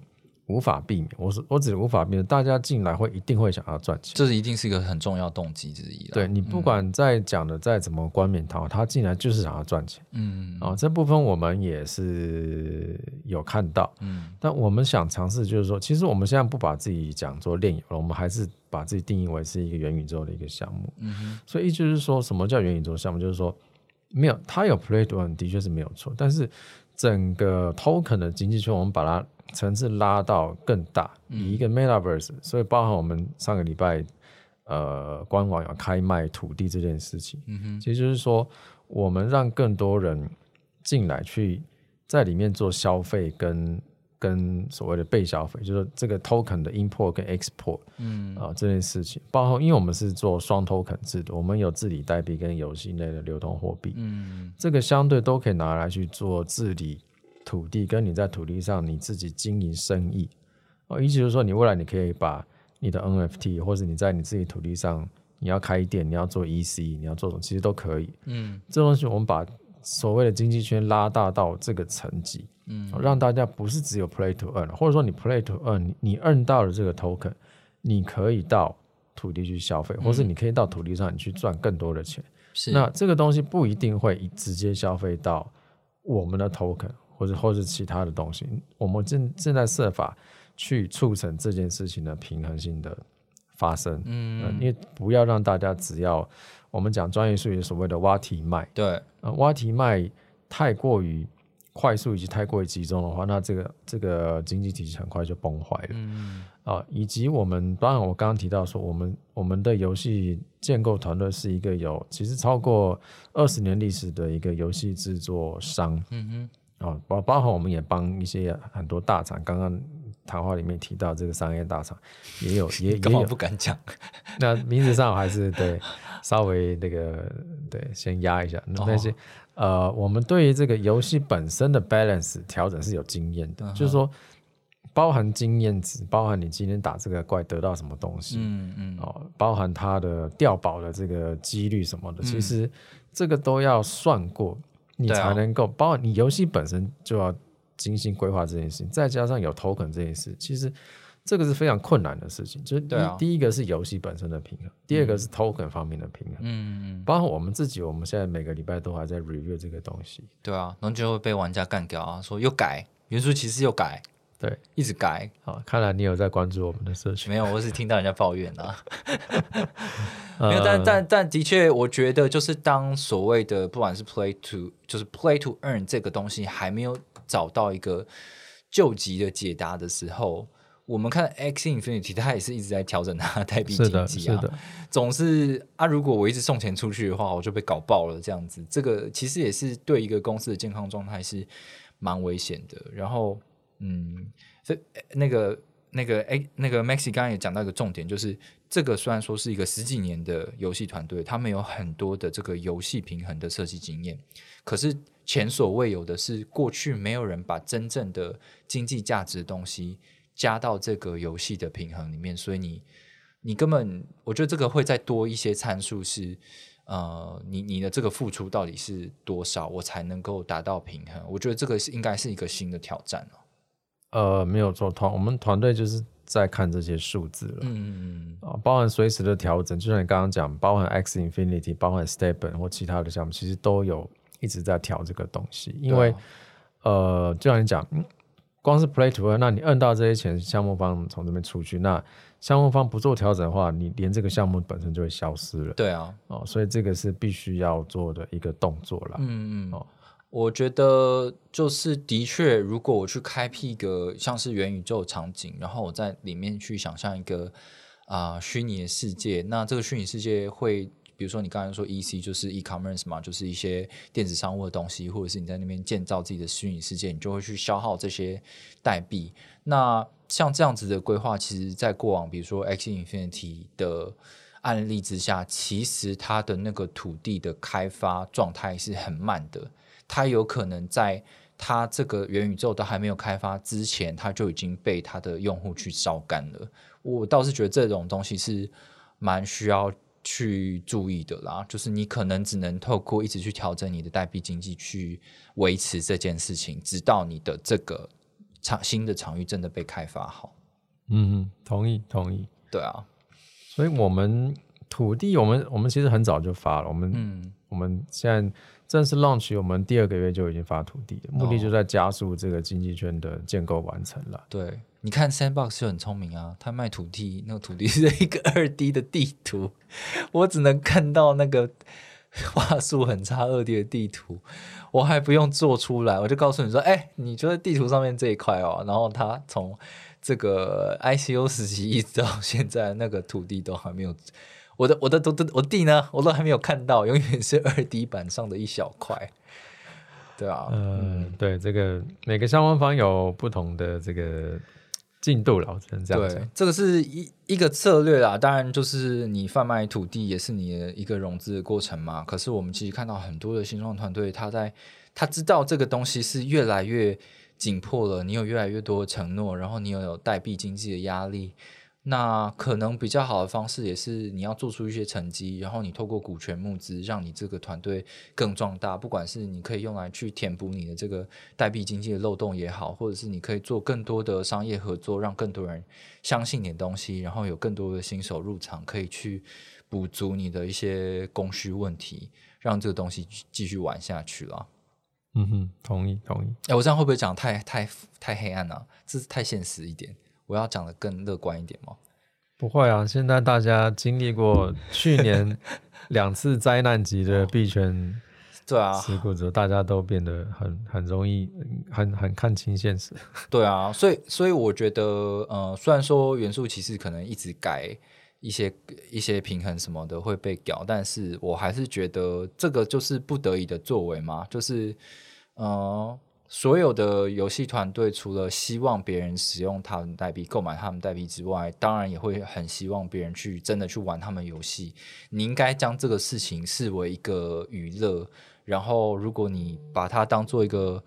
无法避免，我是我指的无法避免，大家进来会一定会想要赚钱。这是一定是一个很重要动机之一了。对你不管再讲的再怎么冠冕堂皇，他进来就是想要赚钱嗯啊、这部分我们也是有看到，嗯但我们想尝试就是说，其实我们现在不把自己讲做炼油了，我们还是把自己定义为是一个元宇宙的一个项目。嗯哼所以意思就是说什么叫元宇宙项目？就是说没有他有 play to earn 的确是没有错，但是整个 token 的经济圈，我们把它层次拉到更大，以一个 metaverse，所以包含我们上个礼拜呃官网有开卖土地这件事情，嗯哼其实就是说我们让更多人进来去在里面做消费跟。跟所谓的被消费，就是这个 token 的 import 跟 export，嗯。啊、这件事情，包括因为我们是做双 token 制度，我们有治理代币跟游戏内的流通货币，嗯。这个相对都可以拿来去做治理土地，跟你在土地上你自己经营生意。哦，意思就是说，你未来你可以把你的 NFT，或者你在你自己土地上，你要开店，你要做 EC，你要做什么，其实都可以。嗯。这东西我们把所谓的经济圈拉大到这个层级，嗯。让大家不是只有 play to earn，或者说你 play to earn，你你 earn 到了这个 token，你可以到土地去消费，或是你可以到土地上你去赚更多的钱。是。那这个东西不一定会直接消费到我们的 token 或者或是其他的东西，我们正正在设法去促成这件事情的平衡性的发生。嗯。呃因为不要让大家只要我们讲专业术语所谓的挖题卖，对。呃，挖题卖太过于快速以及太过于集中的话，那这个这个经济体系很快就崩坏了。嗯。啊，以及我们当然我刚刚提到说，我们我们的游戏建构团队是一个有其实超过二十年历史的一个游戏制作商。嗯哼。啊，包包含我们也帮一些很多大厂，刚刚谈话里面提到这个商业大厂也有 <laughs> 也也有。不敢讲？那名字上还是对稍微那个对先压一下，那但是、呃，我们对于这个游戏本身的 balance 调整是有经验的，就是说包含经验值，包含你今天打这个怪得到什么东西，嗯嗯。哦，包含它的掉宝的这个几率什么的，嗯。其实这个都要算过，你才能够，包含你游戏本身就要精心规划这件事情，再加上有 token 这件事，其实这个是非常困难的事情。就是第对啊第一个是游戏本身的平衡，第二个是 token 方面的平衡。嗯，包括我们自己，我们现在每个礼拜都还在 review 这个东西。对啊，然后就会被玩家干掉啊，说又改元素骑士又改，对，一直改，好，看来你有在关注我们的社群。没有，我是听到人家抱怨啊。<laughs> 呃没有，但但但的确，我觉得就是当所谓的不管是 play to 就是 play to earn 这个东西还没有找到一个救急的解答的时候，我们看 X Infinity 它也是一直在调整它的 <laughs> 代币，经济啊，总是啊，如果我一直送钱出去的话，我就被搞爆了这样子，这个其实也是对一个公司的健康状态是蛮危险的。然后，嗯，这那个那个哎，那个 Maxi 刚刚也讲到一个重点，就是这个虽然说是一个十几年的游戏团队，他们有很多的这个游戏平衡的设计经验，可是前所未有的是，过去没有人把真正的经济价值的东西加到这个游戏的平衡里面，所以你你根本我觉得这个会再多一些参数是。呃，你你的这个付出到底是多少，我才能够达到平衡？我觉得这个是应该是一个新的挑战哦。呃，没有错，团我们团队就是在看这些数字了。嗯啊，包含随时的调整，就像你刚刚讲，包含 X Infinity，包含 Stepn 或其他的项目，其实都有一直在调这个东西。因为、呃，就像你讲，嗯光是 Play to Earn，那你摁到这些钱，项目方从这边出去，那项目方不做调整的话，你连这个项目本身就会消失了。对啊，哦，所以这个是必须要做的一个动作了。嗯嗯，哦我觉得就是的确，如果我去开辟一个像是元宇宙场景，然后我在里面去想象一个啊、虚拟的世界，那这个虚拟世界会。比如说，你刚才说 E.C. 就是 e-commerce 嘛，就是一些电子商务的东西，或者是你在那边建造自己的虚拟世界，你就会去消耗这些代币。那像这样子的规划，其实在过往，比如说 X Infinity 的案例之下，其实它的那个土地的开发状态是很慢的。它有可能在它这个元宇宙都还没有开发之前，它就已经被它的用户去烧干了。我倒是觉得这种东西是蛮需要去注意的啦，就是你可能只能透过一直去调整你的代币经济去维持这件事情，直到你的这个场新的场域真的被开发好。嗯嗯，同意同意。对啊，所以我们土地，我们我们其实很早就发了，我们、嗯我们现在正式 launch，我们第二个月就已经发土地了，目的就在加速这个经济圈的建构完成了。对，你看 Sandbox 就很聪明啊，他卖土地，那个土地 <laughs> 是一个二 D 的地图，我只能看到那个画素很差二 D 的地图，我还不用做出来，我就告诉你说，哎、你觉得地图上面这一块哦，然后他从这个 ICO 时期一直到现在，那个土地都还没有。我的我的都都我地呢，我都还没有看到，永远是二 D 版上的一小块。对啊，嗯，对，这个每个相关方有不同的这个进度了，只能这样对。，这个是一一个策略啦。当然，就是你贩卖土地也是你的一个融资的过程嘛。可是我们其实看到很多的新创团队，他在他知道这个东西是越来越紧迫了，你有越来越多的承诺，然后你又有代币经济的压力。那可能比较好的方式也是你要做出一些成绩，然后你透过股权募资，让你这个团队更壮大。不管是你可以用来去填补你的这个代币经济的漏洞也好，或者是你可以做更多的商业合作，让更多人相信你的东西，然后有更多的新手入场，可以去补足你的一些供需问题，让这个东西继续玩下去了。嗯哼，同意同意。哎，我这样会不会讲太太太黑暗了、这是太现实一点。我要讲的更乐观一点吗？不会啊，现在大家经历过去年 <laughs> 两次灾难级的币圈对啊，事故之后，大家都变得很很容易，嗯很很看清现实。<laughs> 对啊，所以所以我觉得，呃，虽然说元素骑士可能一直改一些一些平衡什么的会被搞，但是我还是觉得这个就是不得已的作为嘛，就是呃，所有的游戏团队除了希望别人使用他们代币、购买他们代币之外，当然也会很希望别人去真的去玩他们游戏。你应该将这个事情视为一个娱乐，然后如果你把它当做一个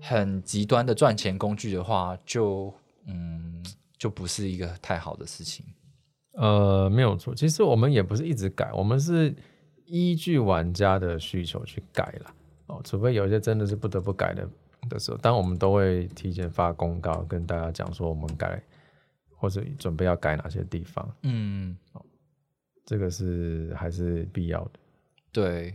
很极端的赚钱工具的话，就嗯，就不是一个太好的事情。呃，没有错，其实我们也不是一直改，我们是依据玩家的需求去改了。哦，除非有些真的是不得不改的的时候，但我们都会提前发公告跟大家讲说我们改或者准备要改哪些地方，嗯，这个是还是必要的。对，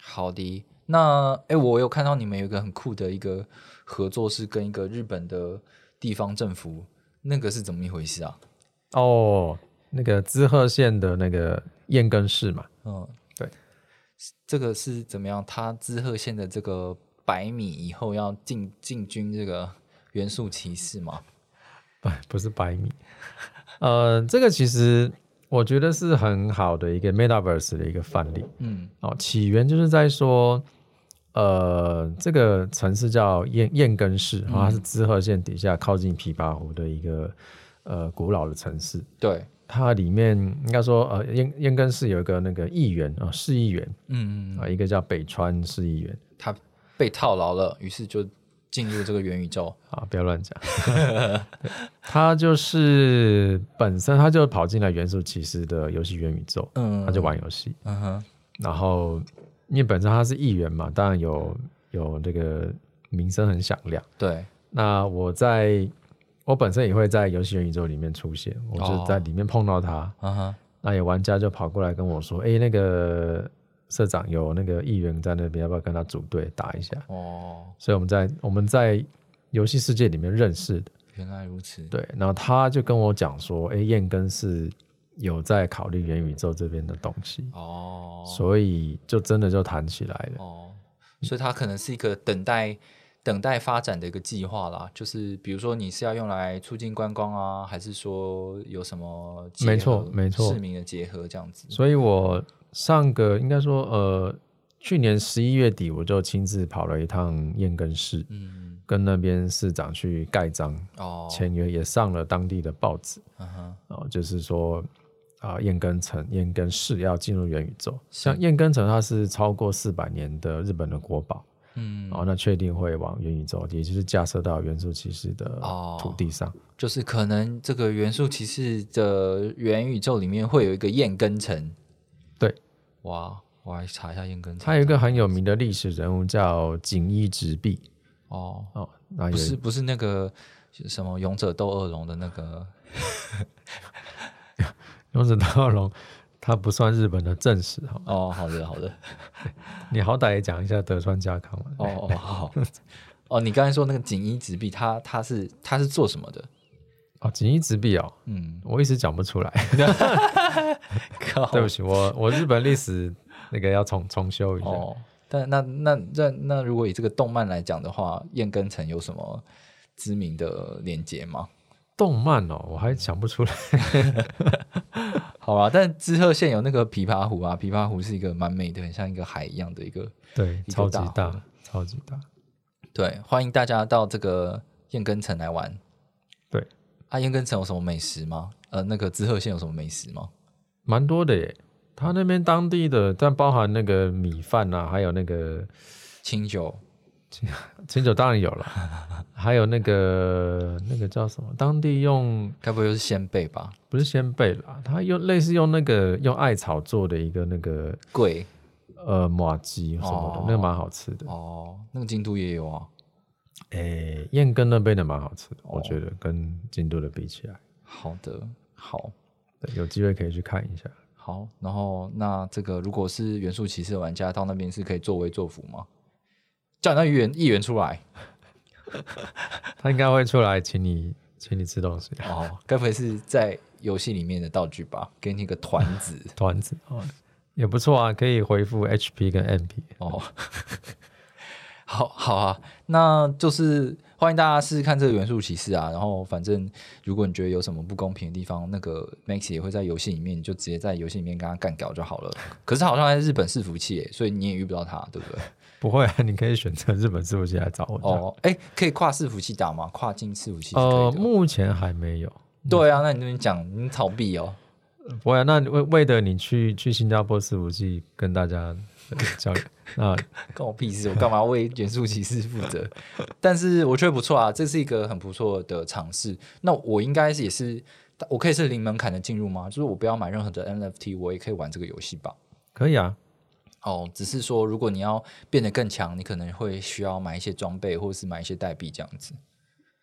好的。那哎，我有看到你们有一个很酷的一个合作，是跟一个日本的地方政府，那个是怎么一回事啊？哦，那个滋贺县的那个燕根市嘛，嗯，对，这个是怎么样？它滋贺县的这个百米以后要进进军这个元素骑士吗？<laughs> 不不是百米，呃，这个其实我觉得是很好的一个 Metaverse 的一个范例。嗯哦，起源就是在说，呃，这个城市叫燕燕根市，然后它是滋贺县底下靠近琵琶湖的一个呃古老的城市。对，它里面应该说，呃，燕燕根市有一个那个议员啊，市议员嗯嗯，啊，一个叫北川市议员他被套牢了，于是就进入这个元宇宙。<laughs> 啊，不要乱讲。<laughs> 他就是本身他就跑进来元素骑士的游戏元宇宙，嗯，他就玩游戏。嗯哼，然后因为本身他是议员嘛，当然有有这个名声很响亮。对，那我在我本身也会在游戏元宇宙里面出现，我就在里面碰到他。嗯哼，那有玩家就跑过来跟我说：“哎、那个社长有那个议员在那边，要不要跟他组队打一下哦，？”所以我们在我们在游戏世界里面认识的。原来如此。对，然后他就跟我讲说：“哎、燕根是有在考虑元宇宙这边的东西。哦，所以就真的就谈起来了。哦，所以它可能是一个等待等待发展的一个计划啦。就是比如说你是要用来促进观光啊，还是说有什么结没错合没错市民的结合这样子。所以我上个应该说，呃，去年十一月底我就亲自跑了一趟燕根市，嗯，跟那边市长去盖章哦，签约，也上了当地的报纸嗯哼，哦，就是说啊，燕根城、燕根市要进入元宇宙。像燕根城，它是超过四百年的日本的国宝，嗯，哦，那确定会往元宇宙，也就是架设到元素骑士的哦土地上。就是可能这个元素骑士的元宇宙里面会有一个燕根城。对，哇，我来查一下燕根城。它有一个很有名的历史人物叫锦衣直弼哦，哦，不是不是那个什么勇者斗恶龙的那个 <laughs> 勇者斗恶龙，它不算日本的正史哈。哦，好的好的。<laughs> 你好歹也讲一下德川家康嘛。哦哦好，哦，你刚才说那个锦衣直弼，他他是他是做什么的？哦，锦衣直臂哦，嗯，我一时讲不出来，<laughs> 靠 <laughs> 对不起，我我日本历史那个要重重修一下。哦，但那那那那如果以这个动漫来讲的话，燕根城有什么知名的连接吗？动漫哦，我还想不出来。<laughs> 好啊，但知鹤县有那个琵琶湖啊，琵琶湖是一个蛮美的，很像一个海一样的一个。对，一个超级大大，超级大。对，欢迎大家到这个燕根城来玩。对，啊，燕根城有什么美食吗？呃，那个知鹤县有什么美食吗？蛮多的耶。他那边当地的，但包含那个米饭啊，还有那个清酒清酒当然有了，<laughs> 还有那个那个叫什么，当地用该不会又是鲜贝吧？不是鲜贝啦，他用类似用那个用艾草做的一个那个贵呃马鸡什么的，哦那个蛮好吃的。哦，那个京都也有啊。诶，燕根那边的蛮好吃的，我哦觉得跟京都的比起来，好的，好。对，有机会可以去看一下。好，然后那这个如果是元素骑士的玩家到那边是可以作威作福吗？叫你那议员议员出来 <laughs> 他应该会出来请你请你吃东西，哦，该不会是在游戏里面的道具吧？给你一个团子 <laughs> 团子哦，也不错啊，可以回复 HP 跟 MP。哦。好好啊，那就是欢迎大家试试看这个元素骑士啊。然后反正如果你觉得有什么不公平的地方，那个 Max 也会在游戏里面，你就直接在游戏里面跟他干掉就好了。可是他好像在日本伺服器耶，所以你也遇不到他，对不对？<laughs> 不会啊，你可以选择日本伺服器来找我。哦，哦，哎，可以跨伺服器打吗？跨境伺服器呃，目前还没有。对啊，那你这边讲，你逃避哦。不会啊，那为为了你去去新加坡伺服器跟大家呃 <laughs> 交流，啊关我屁事！我干嘛为元素骑士负责？但是我觉得不错啊，这是一个很不错的尝试。那我应该是也是，我可以是零门槛的进入吗？就是我不要买任何的 NFT，我也可以玩这个游戏吧？可以啊。哦，只是说如果你要变得更强，你可能会需要买一些装备，或者是买一些代币这样子。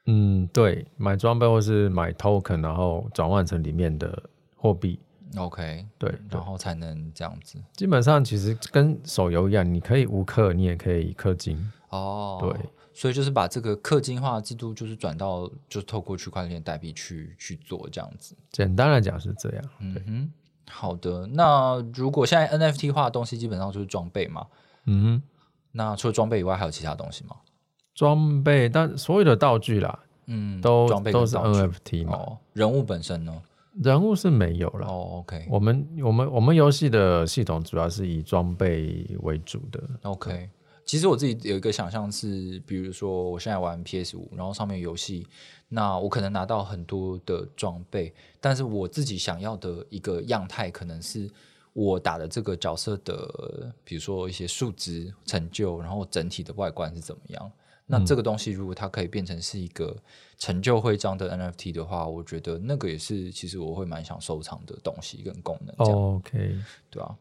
嗯，对，买装备或是买 token，然后转换成里面的货币，OK，对对然后才能这样子。基本上其实跟手游一样，你可以无氪，你也可以氪金。哦，对，所以就是把这个氪金化的制度，就是转到就是透过区块链代币去去做这样子。简单来讲是这样。嗯哼，好的。那如果现在 NFT 化的东西基本上就是装备嘛，嗯哼，那除了装备以外，还有其他东西吗？装备，但所有的道具啦，嗯，都装备都是 NFT 嘛，哦，人物本身呢？人物是没有了。哦，OK 我们我们我们游戏的系统主要是以装备为主的。OK。其实我自己有一个想象是，比如说我现在玩 PS 五，然后上面游戏，那我可能拿到很多的装备，但是我自己想要的一个样态，可能是我打的这个角色的，比如说一些数值成就，然后整体的外观是怎么样。那这个东西如果它可以变成是一个成就徽章的 NFT 的话，我觉得那个也是其实我会蛮想收藏的东西跟功能，OK，对啊，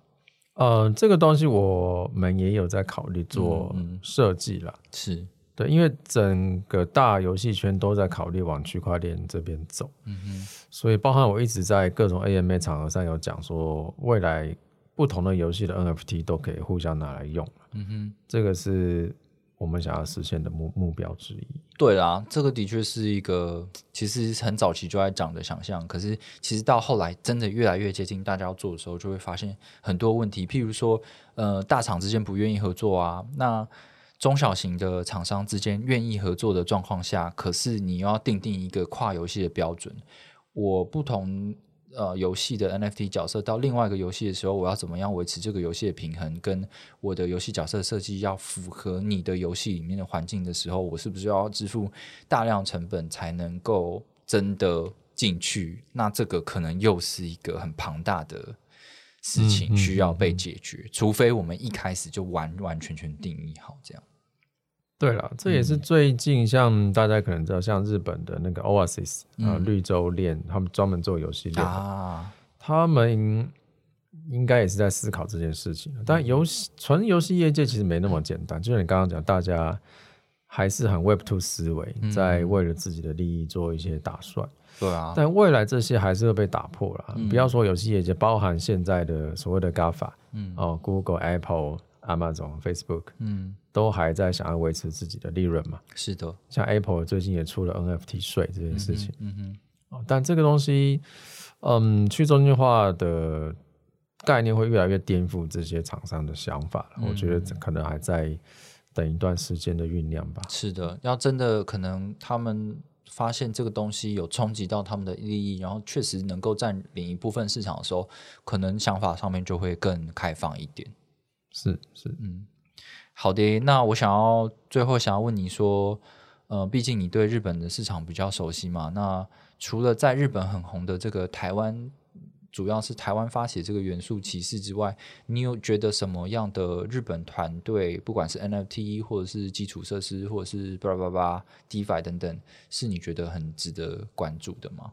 呃，这个东西我们也有在考虑做设计啦。是，对，因为整个大游戏圈都在考虑往区块链这边走，嗯哼，所以包含我一直在各种 AMA 场合上有讲说，未来不同的游戏的 NFT 都可以互相拿来用，嗯哼。这个是我们想要实现的目目标之一。对啦，这个的确是一个其实很早期就在讲的想象，可是其实到后来真的越来越接近大家要做的时候，就会发现很多问题，譬如说，呃，大厂之间不愿意合作啊，那中小型的厂商之间愿意合作的状况下，可是你要定定一个跨游戏的标准，我不同。呃，游戏的 NFT 角色到另外一个游戏的时候，我要怎么样维持这个游戏的平衡？跟我的游戏角色设计要符合你的游戏里面的环境的时候，我是不是要支付大量成本才能够真的进去？那这个可能又是一个很庞大的事嗯情，嗯需要被解决。除非我们一开始就完完全全定义好这样。对了，这也是最近像大家可能知道，像日本的那个 Oasis 啊、嗯。绿洲链，他们专门做游戏链他们应该也是在思考这件事情。但游戏纯游戏业界其实没那么简单，就像你刚刚讲，大家还是很 Web Two 思维，在为了自己的利益做一些打算。对啊，但未来这些还是会被打破了。嗯。不要说游戏业界，包含现在的所谓的 GAFA，嗯。哦，Google、Apple、Amazon、Facebook 嗯，都还在想要维持自己的利润嘛。是的，像 Apple 最近也出了 NFT 税这件事情。嗯哼，哦，但这个东西，嗯，去中心化的概念会越来越颠覆这些厂商的想法了。我觉得可能还在等一段时间的酝酿吧。是的，要真的可能他们发现这个东西有冲击到他们的利益，然后确实能够占领一部分市场的时候，可能想法上面就会更开放一点。是是，好的，那我想要最后想要问你说，呃，毕竟你对日本的市场比较熟悉嘛，那除了在日本很红的这个台湾，主要是台湾发起这个元素骑士之外，你有觉得什么样的日本团队，不管是 NFT 或者是基础设施，或者是巴拉巴拉 DeFi 等等，是你觉得很值得关注的吗？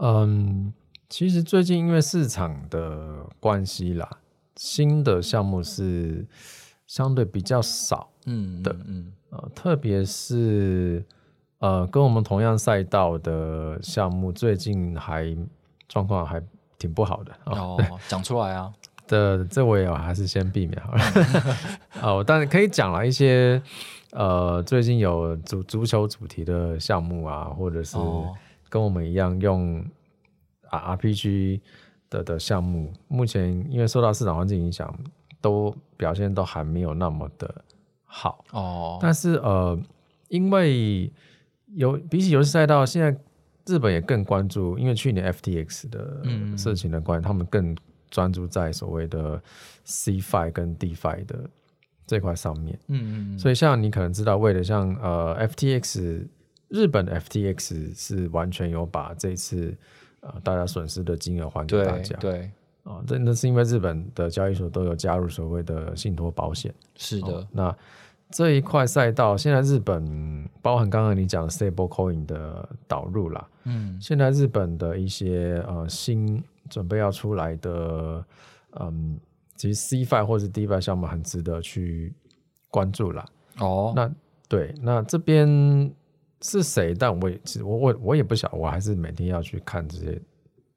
嗯，其实最近因为市场的关系啦，新的项目是相对比较少。嗯，的嗯，呃，特别是呃，跟我们同样赛道的项目，最近还状况还挺不好的啊、哦，讲出来啊，的，这我也还是先避免好了。<laughs> 哦，但是可以讲了一些呃，最近有足足球主题的项目啊，或者是哦跟我们一样用 R RPG 的的项目，目前因为受到市场环境影响，都表现都还没有那么的好。哦，但是呃，因为有比起游戏赛道，现在日本也更关注，因为去年 FTX 的嗯事情的关系，他们更专注在所谓的 CFI 跟 DeFi 的这块上面。嗯嗯，所以像你可能知道，为了像呃 FTX 日本的 FTX 是完全有把这次呃大家损失的金额还给大家对对，啊，这、那是因为日本的交易所都有加入所谓的信托保险。是的，哦那这一块赛道，现在日本包含刚刚你讲的 stable coin 的导入啦，嗯现在日本的一些呃新准备要出来的，嗯，其实 CFI 或是 DeFi 项目很值得去关注啦。哦，那对，那这边是谁，但我也其实我我我也不晓，我还是每天要去看这些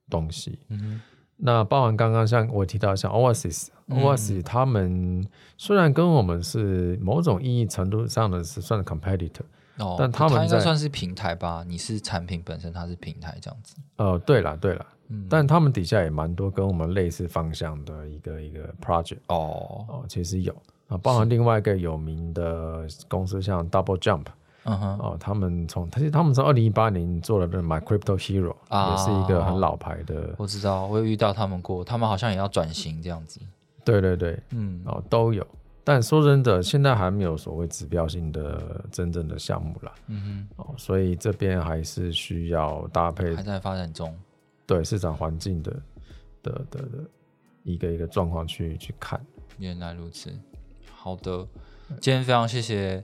东西。嗯那包含刚刚像我提到像 Oasis，Oasis、Oasis 他们虽然跟我们是某种意义程度上的是算 competitor，哦，但他们它应该算是平台吧？你是产品本身，它是平台这样子。呃，对了对了，嗯。但他们底下也蛮多跟我们类似方向的一个一个 project 哦，哦，其实有。啊，包含另外一个有名的公司像 Double Jump 嗯哼，哦，他们从其实他们从二零一八年做了那 My Crypto Hero，、啊。也是一个很老牌的，我知道，我有遇到他们过，他们好像也要转型这样子。对对对，嗯，哦都有。但说真的，现在还没有所谓指标性的真正的项目啦，嗯哼。哦，所以这边还是需要搭配哼，还在发展中。对市场环境的的的的一个一个状况去去看。原来如此，好的，今天非常谢谢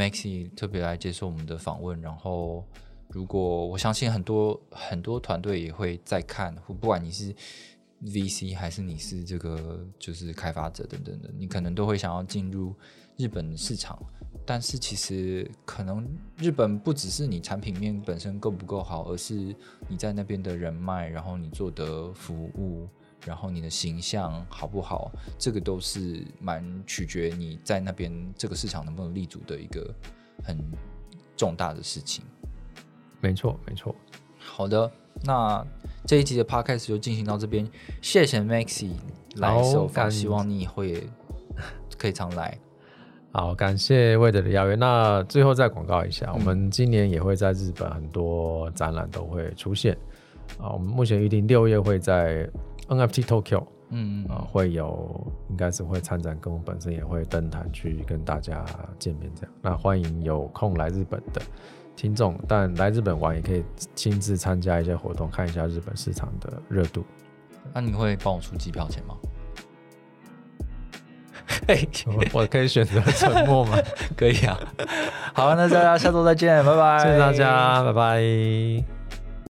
Maxi 特别来接受我们的访问。然后，如果我相信很多很多团队也会在看，不管你是 VC 还是你是这个就是开发者等等的，你可能都会想要进入日本市场。但是其实可能日本不只是你产品面本身够不够好，而是你在那边的人脉，然后你做的服务，然后你的形象好不好，这个都是蛮取决你在那边这个市场能不能立足的一个很重大的事情。没错，没错。好的，那这一集的 podcast 就进行到这边，谢谢 Maxi 来好受访，希望你以后也可以常来。好，感谢魏德的邀约。那最后再广告一下，我们今年也会在日本很多展览都会出现啊。我们目前预定六月会在 NFT Tokyo 嗯，啊，会有应该是会参展，跟我本身也会登坛去跟大家见面这样。那欢迎有空来日本的听众，但来日本玩也可以亲自参加一些活动，看一下日本市场的热度。那你会帮我出机票钱吗？我我可以选择沉默吗？<laughs> 可以啊。好，那大家下周再见，拜拜。谢谢大家，拜拜。